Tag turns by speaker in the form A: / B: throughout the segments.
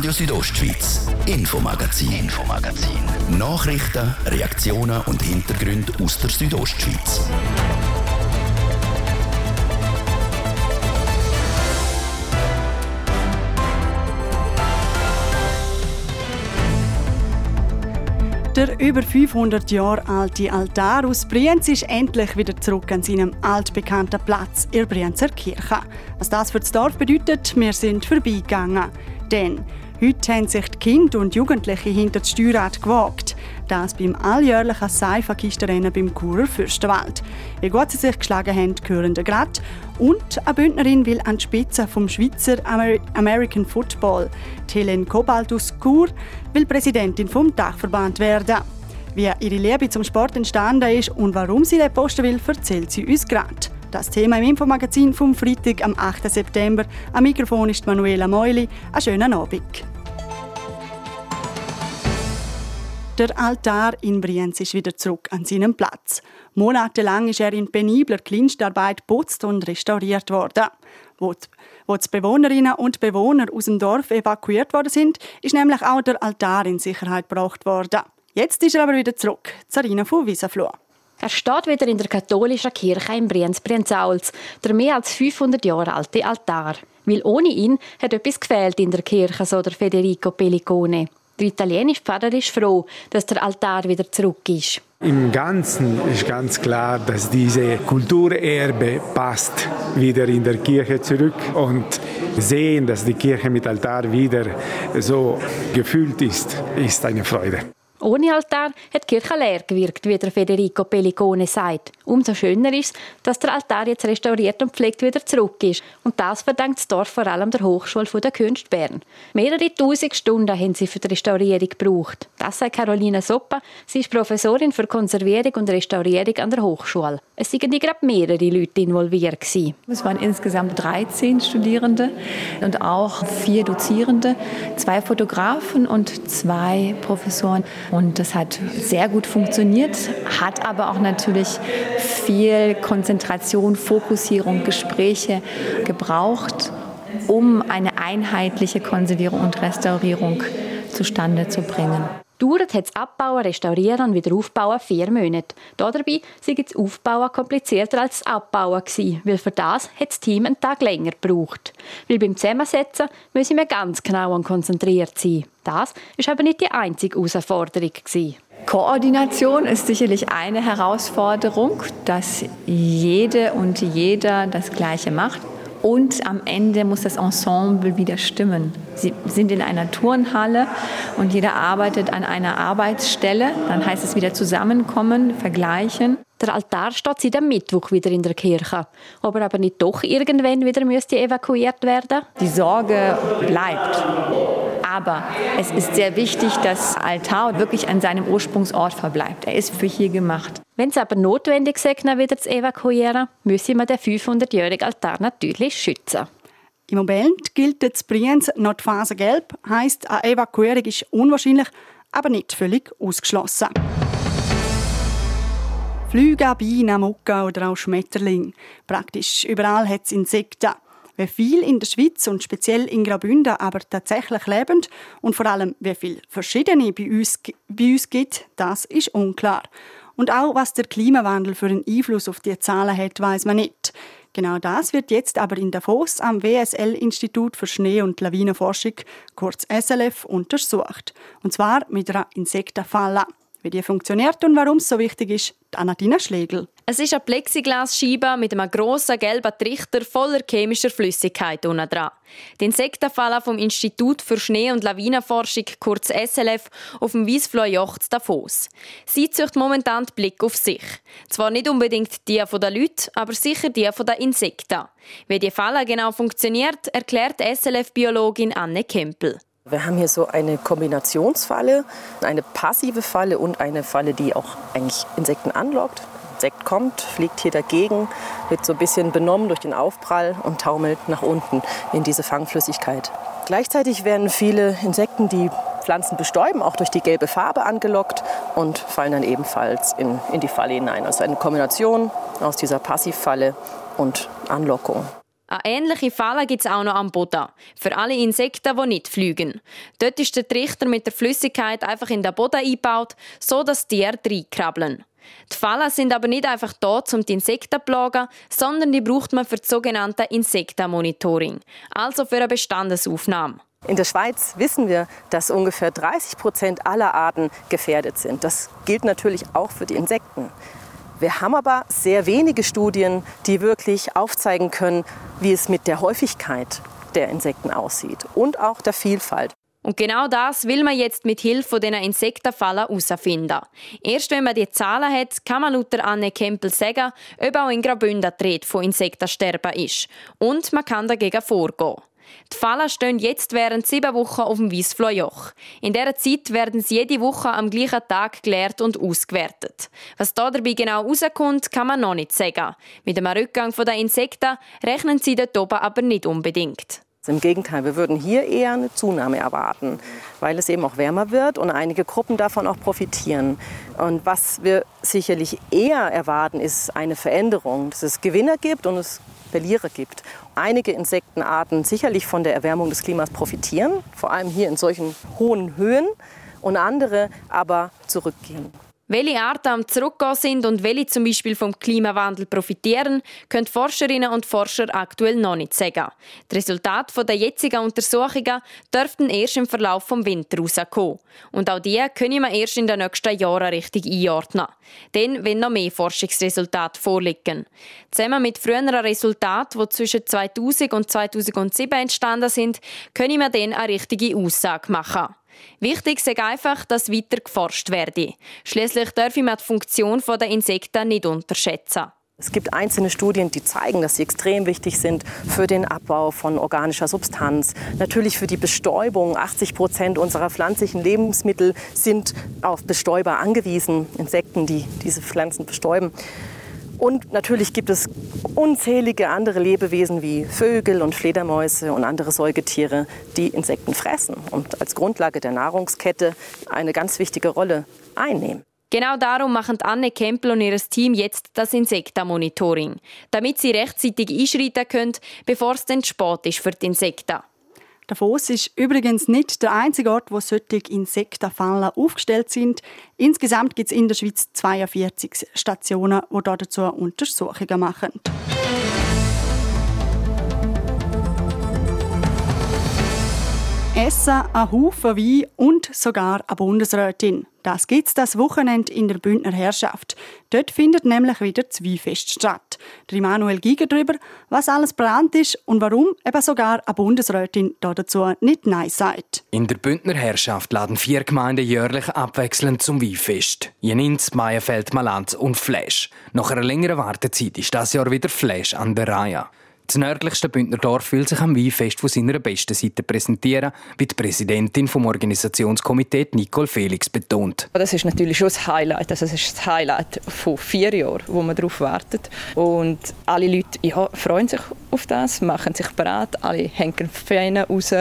A: Radio Südostschweiz, Infomagazin, Infomagazin. Nachrichten, Reaktionen und Hintergründe aus der Südostschweiz.
B: Der über 500 Jahre alte Altar aus Brienz ist endlich wieder zurück an seinem altbekannten Platz in der Brienzer Kirche. Was das für das Dorf bedeutet, wir sind vorbeigegangen. Denn heute haben sich die Kinder und Jugendlichen hinter das Steuerrad gewagt. Das beim alljährlichen Seifa-Kistenrennen beim Churer Fürstenwald. Wie gut sie sich geschlagen haben, hören wir gerade. Und eine Bündnerin will an die Spitze vom Schweizer Amer American Football. Die Helene Kobalt aus Chur will Präsidentin vom Dachverband werden. Wie ihre Liebe zum Sport entstanden ist und warum sie den Posten will, erzählt sie uns gerade. Das Thema im Infomagazin vom Freitag am 8. September. Am Mikrofon ist Manuela Meuli. Einen schönen Abend. Der Altar in Brienz ist wieder zurück an seinem Platz. Monatelang ist er in penibler Kleinstarbeit putzt und restauriert worden. Wo die, wo die Bewohnerinnen und Bewohner aus dem Dorf evakuiert worden sind, ist nämlich auch der Altar in Sicherheit gebracht worden. Jetzt ist er aber wieder zurück. Zarina von Wiesenfloh.
C: Er steht wieder in der katholischen Kirche in Brienz-Brienzauls, der mehr als 500 Jahre alte Altar. Weil ohne ihn hat etwas gefehlt in der Kirche, so der Federico Pellicone. Der italienische Pfarrer ist froh, dass der Altar wieder zurück ist.
D: Im Ganzen ist ganz klar, dass diese Kulturerbe passt wieder in der Kirche zurück und sehen, dass die Kirche mit Altar wieder so gefüllt ist, ist eine Freude.
C: Ohne Altar hat die Kirche leer gewirkt, wie der Federico Pellicone sagt. Umso schöner ist, dass der Altar jetzt restauriert und pflegt wieder zurück ist. Und das verdankt das Dorf vor allem der Hochschule der Künste Bern. Mehrere tausend Stunden haben sie für die Restaurierung gebraucht. Das sagt Carolina Soppa. Sie ist Professorin für Konservierung und Restaurierung an der Hochschule. Es waren gerade mehrere Leute involviert. Gewesen.
E: Es waren insgesamt 13 Studierende und auch vier Dozierende, zwei Fotografen und zwei Professoren. Und das hat sehr gut funktioniert, hat aber auch natürlich viel Konzentration, Fokussierung, Gespräche gebraucht, um eine einheitliche Konservierung und Restaurierung zustande zu bringen.
C: Dauert hat Abbauen, Restaurieren und Wiederaufbauen vier Monate. Dabei sei das Aufbauen komplizierter als das Abbauen weil für das hat das Team einen Tag länger gebraucht. Weil beim Zusammensetzen müssen wir ganz genau und konzentriert sein. Das ist aber nicht die einzige Herausforderung.
E: Koordination ist sicherlich eine Herausforderung, dass jede und jeder das Gleiche macht. Und am Ende muss das Ensemble wieder stimmen. Sie sind in einer Turnhalle und jeder arbeitet an einer Arbeitsstelle. Dann heißt es wieder zusammenkommen, vergleichen.
C: Der Altar steht seit am Mittwoch wieder in der Kirche. Ob er aber nicht doch irgendwann wieder müsste evakuiert werden?
E: Die Sorge bleibt. Aber es ist sehr wichtig, dass Altar wirklich an seinem Ursprungsort verbleibt. Er ist für hier gemacht.
C: Wenn es aber notwendig ist, wieder zu evakuieren, müssen wir den 500-jährigen Altar natürlich schützen.
B: Im Moment gilt das Brienz noch die Phase gelb, heisst, eine Evakuierung ist unwahrscheinlich, aber nicht völlig ausgeschlossen. Flüge, Bienen, Mucke oder auch Schmetterling. Praktisch überall hat es Insekten. Wie viel in der Schweiz und speziell in Graubünden aber tatsächlich leben und vor allem wie viel verschiedene bei uns, bei uns gibt, das ist unklar. Und auch was der Klimawandel für einen Einfluss auf die Zahlen hat, weiß man nicht. Genau das wird jetzt aber in Davos am WSL-Institut für Schnee- und Lawinenforschung, kurz SLF, untersucht. Und zwar mit einer Insektenfalle. Wie die funktioniert und warum es so wichtig ist, Anatina Schlegel.
F: Es ist eine Plexiglasscheibe mit einem grossen gelben Trichter voller chemischer Flüssigkeit unten dran. Die Insektenfalle vom Institut für Schnee- und Lawinenforschung, kurz SLF, auf dem Wiesfloh Jocht Davos. Sie zieht momentan den Blick auf sich. Zwar nicht unbedingt die der Leute, aber sicher die der Insekten. Wie die Falle genau funktioniert, erklärt SLF-Biologin Anne Kempel.
G: Wir haben hier so eine Kombinationsfalle, eine passive Falle und eine Falle, die auch eigentlich Insekten anlockt. Insekt kommt, fliegt hier dagegen, wird so ein bisschen benommen durch den Aufprall und taumelt nach unten in diese Fangflüssigkeit. Gleichzeitig werden viele Insekten, die Pflanzen bestäuben, auch durch die gelbe Farbe angelockt und fallen dann ebenfalls in, in die Falle hinein. Also eine Kombination aus dieser Passivfalle und Anlockung.
F: Ähnliche Falle gibt es auch noch am Boden. Für alle Insekten, die nicht fliegen. Dort ist der Trichter mit der Flüssigkeit einfach in den Boden eingebaut, so dass die Tiere reinkrabbeln. Die Fallen sind aber nicht einfach da, um die Insekten zu plagen, sondern die braucht man für das sogenannte Insektenmonitoring, also für eine Bestandesaufnahme.
G: In der Schweiz wissen wir, dass ungefähr 30 Prozent aller Arten gefährdet sind. Das gilt natürlich auch für die Insekten. Wir haben aber sehr wenige Studien, die wirklich aufzeigen können, wie es mit der Häufigkeit der Insekten aussieht und auch der Vielfalt.
F: Und genau das will man jetzt mit Hilfe dieser Insektenfallen herausfinden. Erst wenn man die Zahlen hat, kann man laut Anne Kempel sagen, ob auch in Graubünden die Rede von Insektensterben ist. Und man kann dagegen vorgehen. Die Fallen stehen jetzt während sieben Wochen auf dem Wiesflojoch. In dieser Zeit werden sie jede Woche am gleichen Tag gelehrt und ausgewertet. Was da dabei genau rauskommt, kann man noch nicht sagen. Mit dem Rückgang der Insekten rechnen sie dort oben aber nicht unbedingt.
G: Im Gegenteil, wir würden hier eher eine Zunahme erwarten, weil es eben auch wärmer wird und einige Gruppen davon auch profitieren. Und was wir sicherlich eher erwarten, ist eine Veränderung, dass es Gewinner gibt und es Verlierer gibt. Einige Insektenarten sicherlich von der Erwärmung des Klimas profitieren, vor allem hier in solchen hohen Höhen, und andere aber zurückgehen.
F: Welche Arten am Zurückgehen sind und welche zum Beispiel vom Klimawandel profitieren, können Forscherinnen und Forscher aktuell noch nicht sagen. Die Resultate der jetzigen Untersuchungen dürften erst im Verlauf des Winter rauskommen. Und auch die können wir erst in den nächsten Jahren richtig einordnen. Denn wenn noch mehr Forschungsresultate vorliegen. Zusammen mit früheren Resultaten, die zwischen 2000 und 2007 entstanden sind, können wir dann eine richtige Aussage machen. Wichtig ist einfach, dass weiter geforscht werde. Schließlich dürfen wir die Funktion der Insekten nicht unterschätzen.
G: Es gibt einzelne Studien, die zeigen, dass sie extrem wichtig sind für den Abbau von organischer Substanz, natürlich für die Bestäubung. 80 Prozent unserer pflanzlichen Lebensmittel sind auf Bestäuber angewiesen, Insekten, die diese Pflanzen bestäuben. Und natürlich gibt es unzählige andere Lebewesen wie Vögel und Fledermäuse und andere Säugetiere, die Insekten fressen und als Grundlage der Nahrungskette eine ganz wichtige Rolle einnehmen.
F: Genau darum machen Anne Kempel und ihr Team jetzt das Insektenmonitoring, damit sie rechtzeitig einschreiten können, bevor es dann spät ist für die Insekten.
B: Davos ist übrigens nicht der einzige Ort, wo solche Insektenfallen aufgestellt sind. Insgesamt gibt es in der Schweiz 42 Stationen, die dazu Untersuchungen machen. Essen, ein Haufen Wein und sogar eine Bundesrätin. Das gibt es das Wochenende in der Bündner Herrschaft. Dort findet nämlich wieder das Weinfest statt. Der Immanuel Giger darüber, was alles geplant ist und warum eben sogar eine Bundesrätin dazu nicht Nein sagt.
H: In der Bündner Herrschaft laden vier Gemeinden jährlich abwechselnd zum Weinfest. Jeninz, Meierfeld, Malanz und Flash. Nach einer längeren Wartezeit ist das Jahr wieder Flash an der Reihe. Das nördlichste Bündner Dorf will sich am Weinfest von seiner besten Seite präsentieren, wie die Präsidentin vom Organisationskomitee Nicole Felix betont.
I: Das ist natürlich schon das Highlight. Also das ist das Highlight von vier Jahren, wo man darauf wartet. Und alle Leute ja, freuen sich auf das, machen sich bereit. Alle hängen Fähne raus,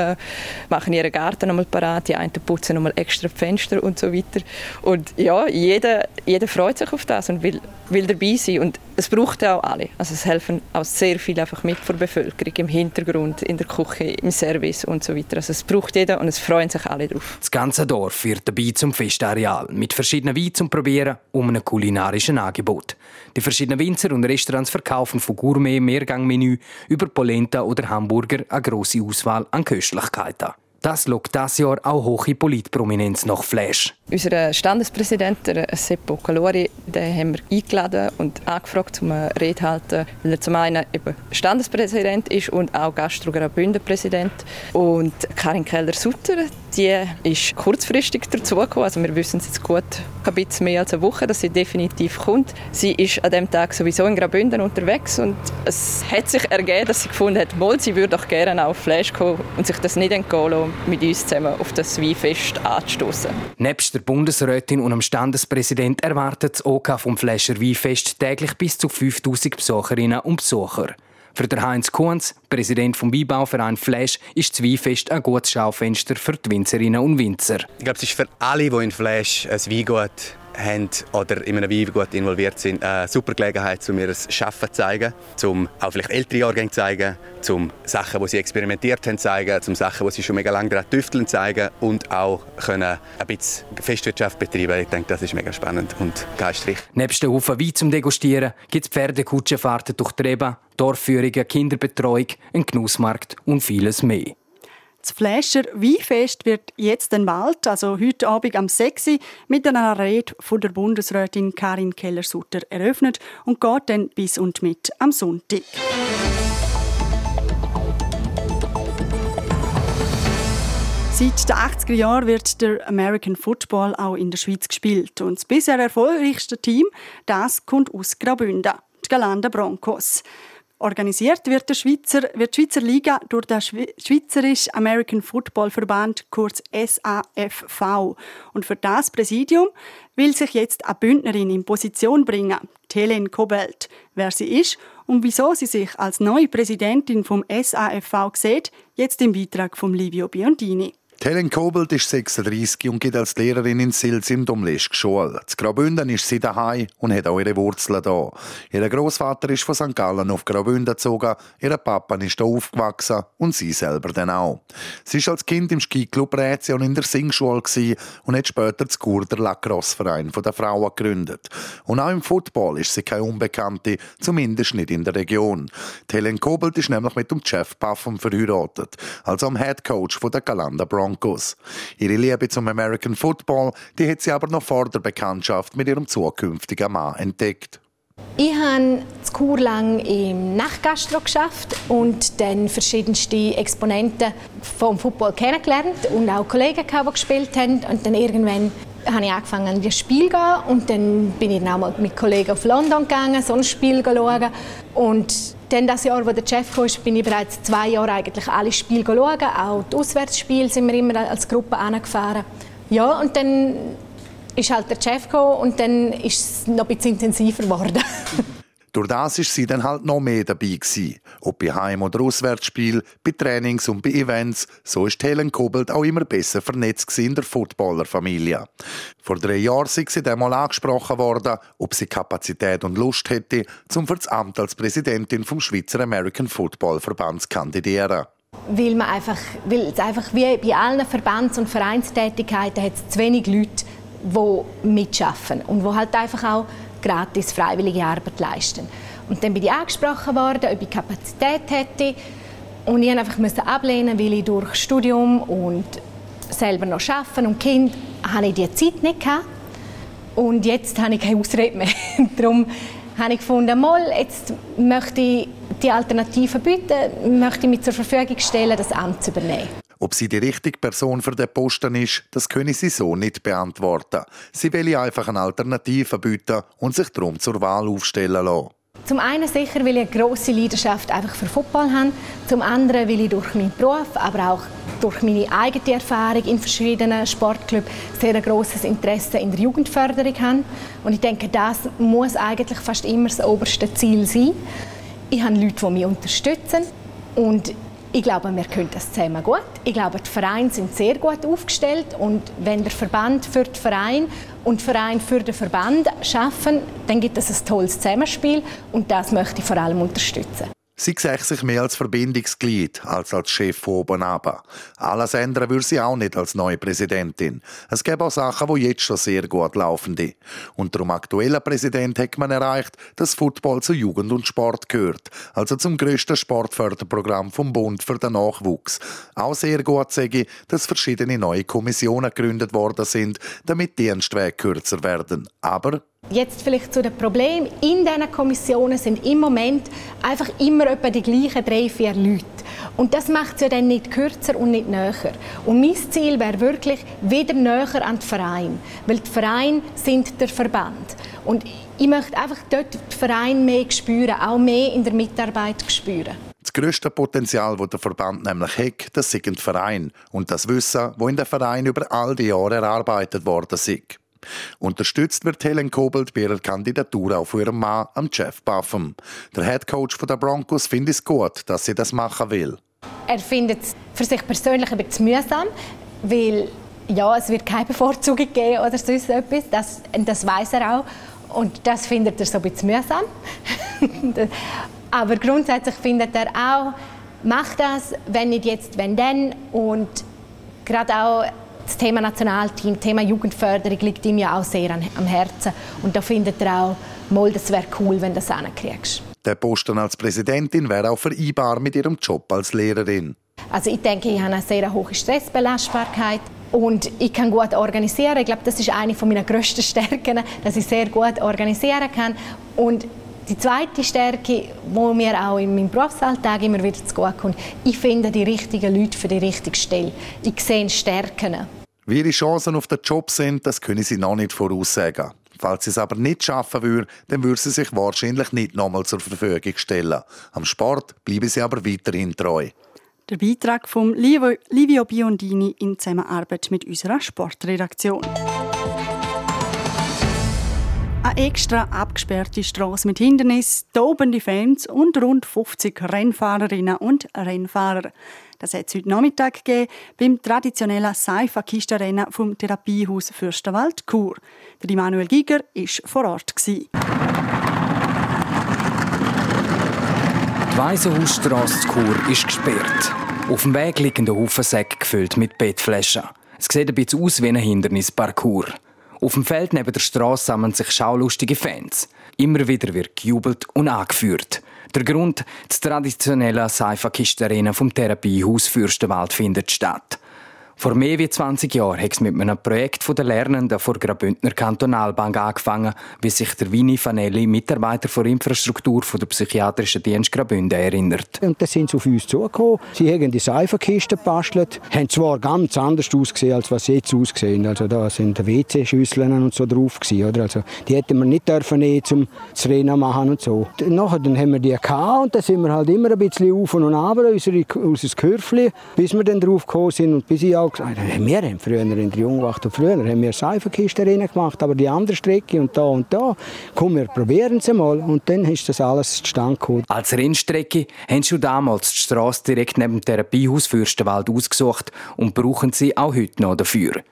I: machen ihren Garten nochmal bereit. Die einen putzen nochmal extra Fenster und so weiter. Und ja, jeder, jeder freut sich auf das und will, will dabei sein. Und es braucht auch alle. Also es helfen auch sehr viele einfach mit von der Bevölkerung im Hintergrund, in der Küche, im Service und so weiter. Also es braucht jeder und es freuen sich alle drauf.
H: Das ganze Dorf wird dabei zum Festareal mit verschiedenen Weinen zum Probieren um einem kulinarischen Angebot. Die verschiedenen Winzer und Restaurants verkaufen von Gourmet, Mehrgangmenü über Polenta oder Hamburger eine grosse Auswahl an Köstlichkeiten. Das lockt das Jahr auch hohe Politprominenz nach Flash.
I: Unser Standespräsident, der Seppo Calori, den haben wir eingeladen und angefragt, um eine Rede zu halten, weil er zum einen eben Standespräsident ist und auch Gastroger Bündnerpräsident. Und Karin Keller-Sutter, die ist kurzfristig dazugekommen, also wir wissen es jetzt gut, ein bisschen mehr als eine Woche, dass sie definitiv kommt. Sie ist an dem Tag sowieso in Graubünden unterwegs und es hat sich ergeben, dass sie gefunden hat, mal, sie würde auch gerne auf Flash kommen und sich das nicht entgehen lassen, mit uns zusammen auf das Weinfest anzustoßen.
H: Nebst der Bundesrätin und dem Standespräsident erwartet das OK vom Fläscher Weinfest täglich bis zu 5000 Besucherinnen und Besucher. Für den Heinz Kunz, Präsident vom Weinbauverein Flash, ist das Weinfest ein gutes Schaufenster für die Winzerinnen und Winzer.
J: Ich glaube, es ist für alle, die in Flash ein Weingut haben oder in einem Weingut involviert sind, eine super Gelegenheit, um ihr Schaffen zu zeigen, um auch vielleicht ältere Jahrgänge zu zeigen, um Sachen, die sie experimentiert haben, zu zeigen, um Sachen, die sie schon mega lange daran tüfteln, zu zeigen und auch können ein bisschen Festwirtschaft betreiben. Ich denke, das ist mega spannend und geistreich.
H: Nebst den Haufen Wein zum Degustieren gibt es Pferdekutschenfahrten durch die Reben, Dorfführungen, Kinderbetreuung, einen Genussmarkt und vieles mehr.
B: Das Fläscher Weinfest wird jetzt den bald, also heute Abend am 6 mit einer Rede von der Bundesrätin Karin Keller-Sutter eröffnet und geht dann bis und mit am Sonntag. Seit den 80er Jahren wird der American Football auch in der Schweiz gespielt. Und das bisher erfolgreichste Team, das kommt aus Graubünden, die Galanda Broncos. Organisiert wird, der Schweizer, wird die Schweizer Liga durch den Schweizerischen American Football Verband, kurz SAFV. Und für das Präsidium will sich jetzt eine Bündnerin in Position bringen, Helen Kobelt. Wer sie ist und wieso sie sich als neue Präsidentin vom SAFV sieht, jetzt im Beitrag von Livio Biondini.
K: Helen Kobelt ist 36 und geht als Lehrerin in Sils im Domleschk Schule. Zu Graubünden ist sie daheim und hat auch ihre Wurzeln da. Ihr Großvater ist von St. Gallen auf Graubünden gezogen, ihr Papa ist hier aufgewachsen und sie selber dann auch. Sie war als Kind im Skiclub Rätsel und in der Singschule und hat später das Gurder Lacrosse-Verein der Frauen gegründet. Und auch im Football ist sie keine Unbekannte, zumindest nicht in der Region. Die Helen Kobelt ist nämlich mit dem Jeff Puffum verheiratet, also am Head Coach der Galanda Broncos. Broncos. Ihre Liebe zum American Football, die hat sie aber noch vor der Bekanntschaft mit ihrem zukünftigen Mann entdeckt.
L: Ich habe das Kur lang im Nachtgastro geschafft und dann verschiedenste Exponenten vom Football kennengelernt und auch Kollegen, die gespielt haben. Und dann irgendwann habe ich angefangen, an das Spiel zu gehen und dann bin ich dann auch mal mit Kollegen auf London gegangen, so ein Spiel zu schauen. Und dann das Jahr, wo der Chef kam, bin ich bereits zwei Jahre eigentlich alle Spiele schauen. Auch die Auswärtsspiele sind wir immer als Gruppe angefahren. Ja, und dann ist halt der Chef gekommen und dann ist es noch ein bisschen intensiver geworden.
K: Durch das ist sie dann halt noch mehr dabei gewesen. Ob bei Heim- oder Auswärtsspiel, bei Trainings und bei Events, so ist Helen Kobelt auch immer besser vernetzt in der Footballerfamilie. Vor drei Jahren sei sie dann mal angesprochen worden, ob sie Kapazität und Lust hätte, zum für das Amt als Präsidentin vom Schweizer American Football Verband zu kandidieren
L: weil man einfach, weil es einfach wie bei allen Verbands- und Vereinstätigkeiten hat es zu wenig Leute, die mitschaffen und wo halt einfach auch gratis freiwillige Arbeit leisten. Und dann bin ich angesprochen worden, ob ich Kapazität hätte. Und ich musste einfach ablehnen, weil ich durch Studium und selber noch arbeiten und Kind hatte ich diese Zeit nicht gehabt. Und jetzt habe ich keine Ausrede mehr. Darum habe ich gefunden, mal, jetzt möchte ich die Alternative bieten, möchte ich mich zur Verfügung stellen, das Amt zu übernehmen.
K: Ob sie die richtige Person für den Posten ist, das können sie so nicht beantworten. Sie will einfach eine Alternative bieten und sich darum zur Wahl aufstellen lassen.
L: Zum einen sicher, weil ich eine grosse Leidenschaft einfach für Football habe. Zum anderen, weil ich durch meinen Beruf, aber auch durch meine eigene Erfahrung in verschiedenen Sportclubs sehr ein grosses Interesse in der Jugendförderung habe. Und ich denke, das muss eigentlich fast immer das oberste Ziel sein. Ich habe Leute, die mich unterstützen. Und ich glaube, wir können das zusammen gut. Ich glaube, die Vereine sind sehr gut aufgestellt und wenn der Verband für den Verein und der Verein für den Verband schaffen, dann gibt es ein tolles Zusammenspiel und das möchte ich vor allem unterstützen.
K: Sie sieht sich mehr als Verbindungsglied als als Chef von oben ab. Alles ändern würde sie auch nicht als neue Präsidentin. Es gäbe auch Sachen, die jetzt schon sehr gut laufen. Unter dem aktuellen Präsident hat man erreicht, dass Football zu Jugend und Sport gehört, also zum grössten Sportförderprogramm vom Bund für den Nachwuchs. Auch sehr gut sage ich, dass verschiedene neue Kommissionen gegründet worden sind, damit die Dienstwege kürzer werden. Aber
L: Jetzt vielleicht zu den Problemen. In diesen Kommissionen sind im Moment einfach immer etwa die gleichen drei, vier Leute. Und das macht es ja dann nicht kürzer und nicht näher. Und mein Ziel wäre wirklich wieder näher an den Verein. Weil die Vereine sind der Verband. Und ich möchte einfach dort den Verein mehr spüren, auch mehr in der Mitarbeit spüren.
K: Das grösste Potenzial, das der Verband nämlich hat, das sind die Vereine und das Wissen, das in den Verein über all die Jahre erarbeitet worden ist. Unterstützt wird Helen Kobelt bei ihrer Kandidatur von ihrem Mann, Jeff Buffum. Der Head Coach der Broncos findet es gut, dass sie das machen will.
L: Er findet es für sich persönlich bisschen mühsam, weil ja, es wird keine Bevorzugung geben oder sonst etwas. Das, das weiß er auch. Und das findet er so ein bisschen mühsam. Aber grundsätzlich findet er auch, mach das, wenn nicht jetzt, wenn dann. Und gerade auch das Thema Nationalteam, das Thema Jugendförderung liegt ihm ja auch sehr am Herzen. Und da findet er auch, mal, das wäre cool, wenn du das hinkriegst.
K: Der Posten als Präsidentin wäre auch vereinbar mit ihrem Job als Lehrerin.
L: Also ich denke, ich habe eine sehr hohe Stressbelastbarkeit und ich kann gut organisieren. Ich glaube, das ist eine meiner grössten Stärken, dass ich sehr gut organisieren kann. Und die zweite Stärke, die mir auch in meinem Berufsalltag immer wieder zu gut kommt, ich finde die richtigen Leute für die richtige Stelle. Ich sehe Stärken.
K: Wie ihre Chancen auf den Job sind, das können sie noch nicht voraussagen. Falls sie es aber nicht schaffen würde, dann würde sie sich wahrscheinlich nicht nochmal zur Verfügung stellen. Am Sport bleiben sie aber weiterhin treu.
B: Der Beitrag von Livio Biondini in Zusammenarbeit mit unserer Sportredaktion. Eine extra abgesperrte Straße mit Hindernis, tobende Fans und rund 50 Rennfahrerinnen und Rennfahrer. Das hat es heute Nachmittag gegeben beim traditionellen Seifa-Kistenrennen vom Therapiehaus Fürstenwald Chur. Der Immanuel Giger war vor Ort. Die
H: Waisenhausstrasse Chur ist gesperrt. Auf dem Weg liegen Haufen Säcke gefüllt mit Bettflaschen. Es sieht ein bisschen aus wie ein Hindernisparcours. Auf dem Feld neben der Straße sammeln sich schaulustige Fans. Immer wieder wird gejubelt und angeführt. Der Grund, das traditionelle Seifa-Kiste-Arena vom Therapiehaus Fürstenwald findet statt. Vor mehr als 20 Jahren hat es mit einem Projekt der Lernenden vor der Bündner Kantonalbank angefangen, wie sich der Vini Fanelli, Mitarbeiter für Infrastruktur der psychiatrischen Dienst Graubünden, erinnert.
M: Und dann sind sie auf uns zugekommen. Sie haben die Seifenkisten gebastelt, haben zwar ganz anders ausgesehen, als was sie jetzt aussehen. Also da sind WC-Schüsseln und so drauf gewesen, oder? Also die hätten wir nicht dürfen nehmen, zum zu machen und so. Nachher dann haben wir die gehabt und dann sind wir halt immer ein bisschen auf und ab, unser, Kürfli, bis wir dann drauf gekommen sind und bis ich auch gesagt, wir haben früher in der Jungwacht und früher haben wir Seifenkisten gemacht, aber die andere Strecke und da und da, komm, wir probieren es mal und dann ist das alles zustande gekommen.
H: Als Rennstrecke haben sie damals die Straße direkt neben dem Therapiehaus Fürstenwald ausgesucht und brauchen sie auch heute noch dafür.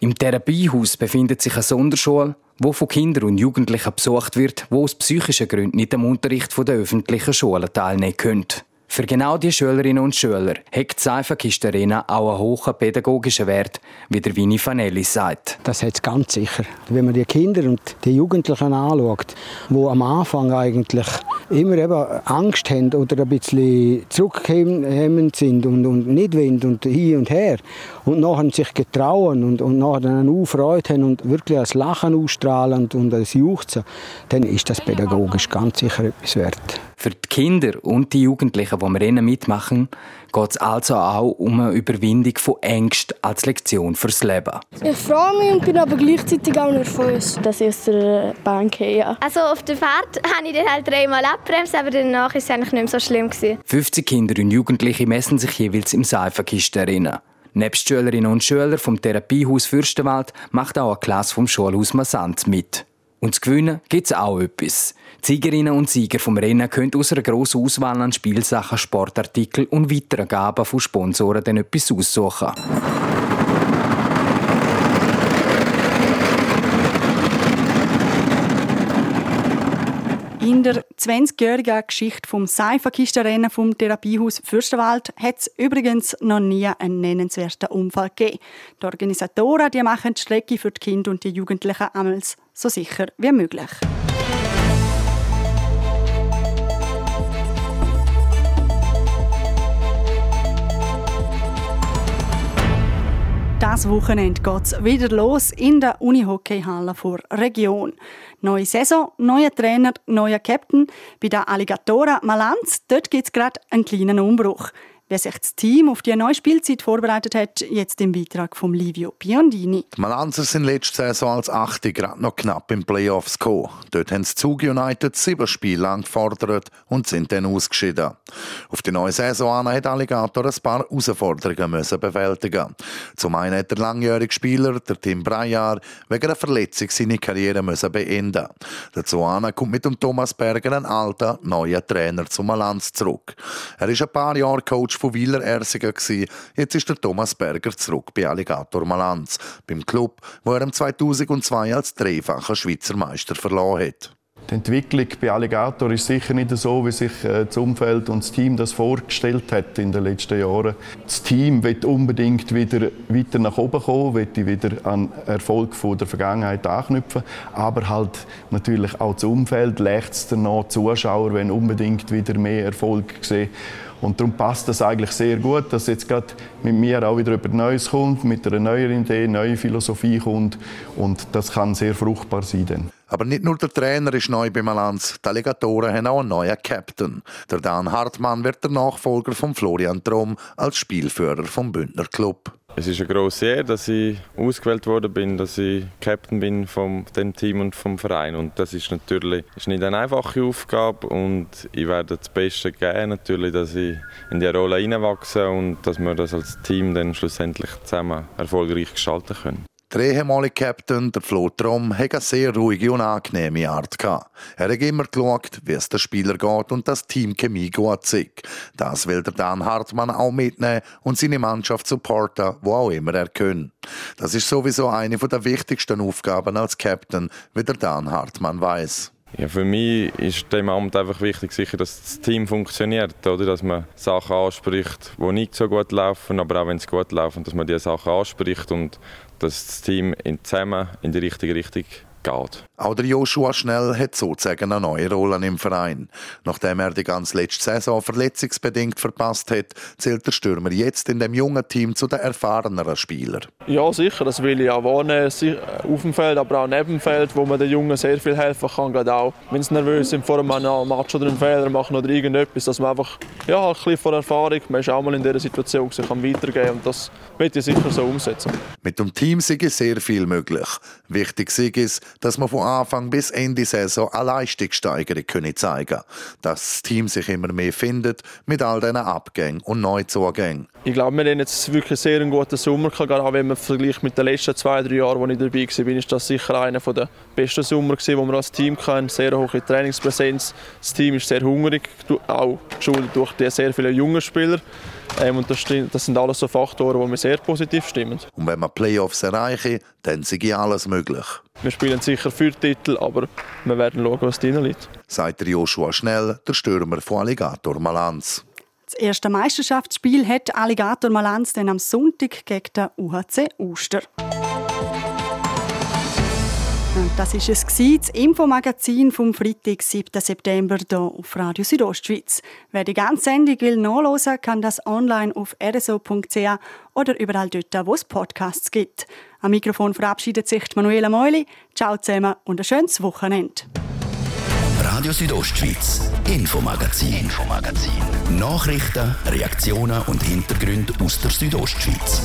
H: Im Therapiehaus befindet sich eine Sonderschule, wo von Kindern und Jugendlichen besucht wird, wo aus psychischen Gründen nicht am Unterricht der öffentlichen Schulen teilnehmen können. Für genau die Schülerinnen und Schüler hat die Seifenkiste Arena auch einen hohen pädagogischen Wert, wie der Vini Fanelli sagt.
M: Das hat es ganz sicher. Wenn man die Kinder und die Jugendlichen anschaut, die am Anfang eigentlich immer eben Angst haben oder ein bisschen zurückhemmend sind und, und nicht wollen und hin und her und nachher sich getrauen und, und nachher eine Freude haben und wirklich ein Lachen ausstrahlen und, und ein Juchzen, dann ist das pädagogisch ganz sicher etwas wert.
H: Für die Kinder und die Jugendlichen, die wir Rennen mitmachen, geht es also auch um eine Überwindung von Ängsten als Lektion fürs Leben.
N: Ich freue mich und bin aber gleichzeitig auch nervös.
O: Dass ich aus der Bahn gehe.
P: Also auf der Fahrt habe ich dann halt dreimal abbremst, aber danach war es eigentlich nicht mehr so schlimm. Gewesen.
H: 50 Kinder und Jugendliche messen sich jeweils im Seifenkisten Rennen. Nebst Schülerinnen und Schüler vom Therapiehaus Fürstenwald macht auch eine Klasse vom Schulhaus Massant mit. Und zu gewinnen gibt es auch etwas. Die Siegerinnen und Sieger vom Rennen können aus einer grossen Auswahl an Spielsachen, Sportartikeln und weiteren Gaben von Sponsoren dann etwas aussuchen.
B: In der 20-jährigen Geschichte vom Seifenkistenrennen vom Therapiehaus Fürstenwald hat es übrigens noch nie einen nennenswerten Unfall gegeben. Die Organisatoren die machen die Strecke für die Kinder und die Jugendlichen einmal so sicher wie möglich. Das Wochenende geht es wieder los in der Unihockeyhalle vor Region. Neue Saison, neuer Trainer, neuer Captain. Bei der Alligatora Malanz, dort gibt es gerade einen kleinen Umbruch. Wie sich das Team auf die neue Spielzeit vorbereitet hat, jetzt im Beitrag von Livio Biondini.
K: Die Malanzer sind letzte Saison als Achte gerade noch knapp im Playoffs gekommen. Dort haben sie Zug United sieben Spiele lang gefordert und sind dann ausgeschieden. Auf die neue Saison hat Alligator ein paar Herausforderungen müssen bewältigen. Zum einen hat der langjährige Spieler, der Tim Breyer, wegen einer Verletzung seine Karriere müssen beenden. Dazu kommt mit dem Thomas Berger ein alter, neuer Trainer zum Malanz zurück. Er ist ein paar Jahre Coach von Wieler Ersiger Jetzt ist der Thomas Berger zurück bei Alligator Malanz, beim Club, wo er im 2002 als dreifacher Schweizer Meister verloren hat.
Q: Die Entwicklung bei Alligator ist sicher nicht so, wie sich äh, das Umfeld und das Team das vorgestellt hat in den letzten Jahren. Das Team wird unbedingt wieder weiter nach oben kommen, wird wieder an Erfolg von der Vergangenheit anknüpfen, aber halt natürlich auch das Umfeld lechzt danach, Zuschauer wenn unbedingt wieder mehr Erfolg sehen. Und darum passt das eigentlich sehr gut, dass jetzt gerade mit mir auch wieder über Neues kommt, mit einer neuen Idee, neue Philosophie kommt und das kann sehr fruchtbar sein. Dann.
K: Aber nicht nur der Trainer ist neu beim Allianz, die Alligatoren haben auch einen neuen Captain. Der Dan Hartmann wird der Nachfolger von Florian Trom als Spielführer vom Bündner Club.
R: Es ist eine grosse Ehre, dass ich ausgewählt worden bin, dass ich Captain bin von dem Team und vom Verein. Und das ist natürlich ist nicht eine einfache Aufgabe und ich werde das Beste geben, natürlich, dass ich in die Rolle hineinwachse und dass wir das als Team dann schlussendlich zusammen erfolgreich gestalten können.
K: Der ehemalige Captain, der Flo Trom, hat eine sehr ruhige und angenehme Art gehabt. Er hat immer geschaut, wie es den Spieler geht und das Team Chemie gut sieht. Das will der Dan Hartmann auch mitnehmen und seine Mannschaft supporten, wo auch immer er kann. Das ist sowieso eine der wichtigsten Aufgaben als Captain, wie der Dan Hartmann weiß.
R: Ja, für mich ist dem Amt einfach wichtig, sicher, dass das Team funktioniert, oder? dass man Sachen anspricht, die nicht so gut laufen, aber auch wenn es gut laufen, dass man diese Sachen anspricht und dass das Team zusammen in die richtige Richtung geht.
K: Auch der Joshua Schnell hat sozusagen eine neue Rolle im Verein. Nachdem er die ganze letzte Saison verletzungsbedingt verpasst hat, zählt der Stürmer jetzt in dem jungen Team zu den erfahreneren Spielern.
S: Ja, sicher, das will ich auch wahrnehmen, auf dem Feld, aber auch neben dem Feld, wo man den Jungen sehr viel helfen kann, gerade auch wenn sie nervös sind vor einem Match oder einen Fehler machen oder irgendetwas, dass man einfach, ja, ein bisschen von Erfahrung, man ist auch mal in dieser Situation, kann weitergeben und das wird ich sicher so umsetzen.
K: Mit dem Team sei sehr viel möglich. Wichtig ist, dass man von Anfang bis Ende Saison eine Leistungssteigerung können zeigen Dass das Team sich immer mehr findet mit all diesen Abgängen und Neuzugängen.
S: Ich glaube, wir haben jetzt wirklich sehr einen guten Sommer gehabt, gerade wenn man vergleicht mit den letzten zwei, drei Jahren, wo ich dabei war, ist das sicher einer der besten Sommer gewesen, wo wir als Team hatten. Sehr hohe Trainingspräsenz. Das Team ist sehr hungrig, auch geschuldet durch die sehr viele junge Spieler. Ähm, und das, das, sind alles so Faktoren, die mir sehr positiv stimmen.
K: Und wenn wir Playoffs erreichen, dann ist alles möglich.
S: Wir spielen sicher für Titel, aber wir werden schauen, was drin liegt.
K: Sagt Joshua Schnell, der Stürmer von Alligator Malanz.
B: Das erste Meisterschaftsspiel hat Alligator Malanz dann am Sonntag gegen den UHC Uster. Das war es, das Infomagazin vom Freitag, 7. September, hier auf Radio Südostschweiz. Wer die ganze Sendung will nachlesen kann das online auf rso.ch oder überall dort, wo es Podcasts gibt. Am Mikrofon verabschiedet sich Manuela Meuli. Ciao zusammen und ein schönes Wochenende.
A: Radio Südostschweiz, Infomagazin, Infomagazin. Nachrichten, Reaktionen und Hintergründe aus der Südostschweiz.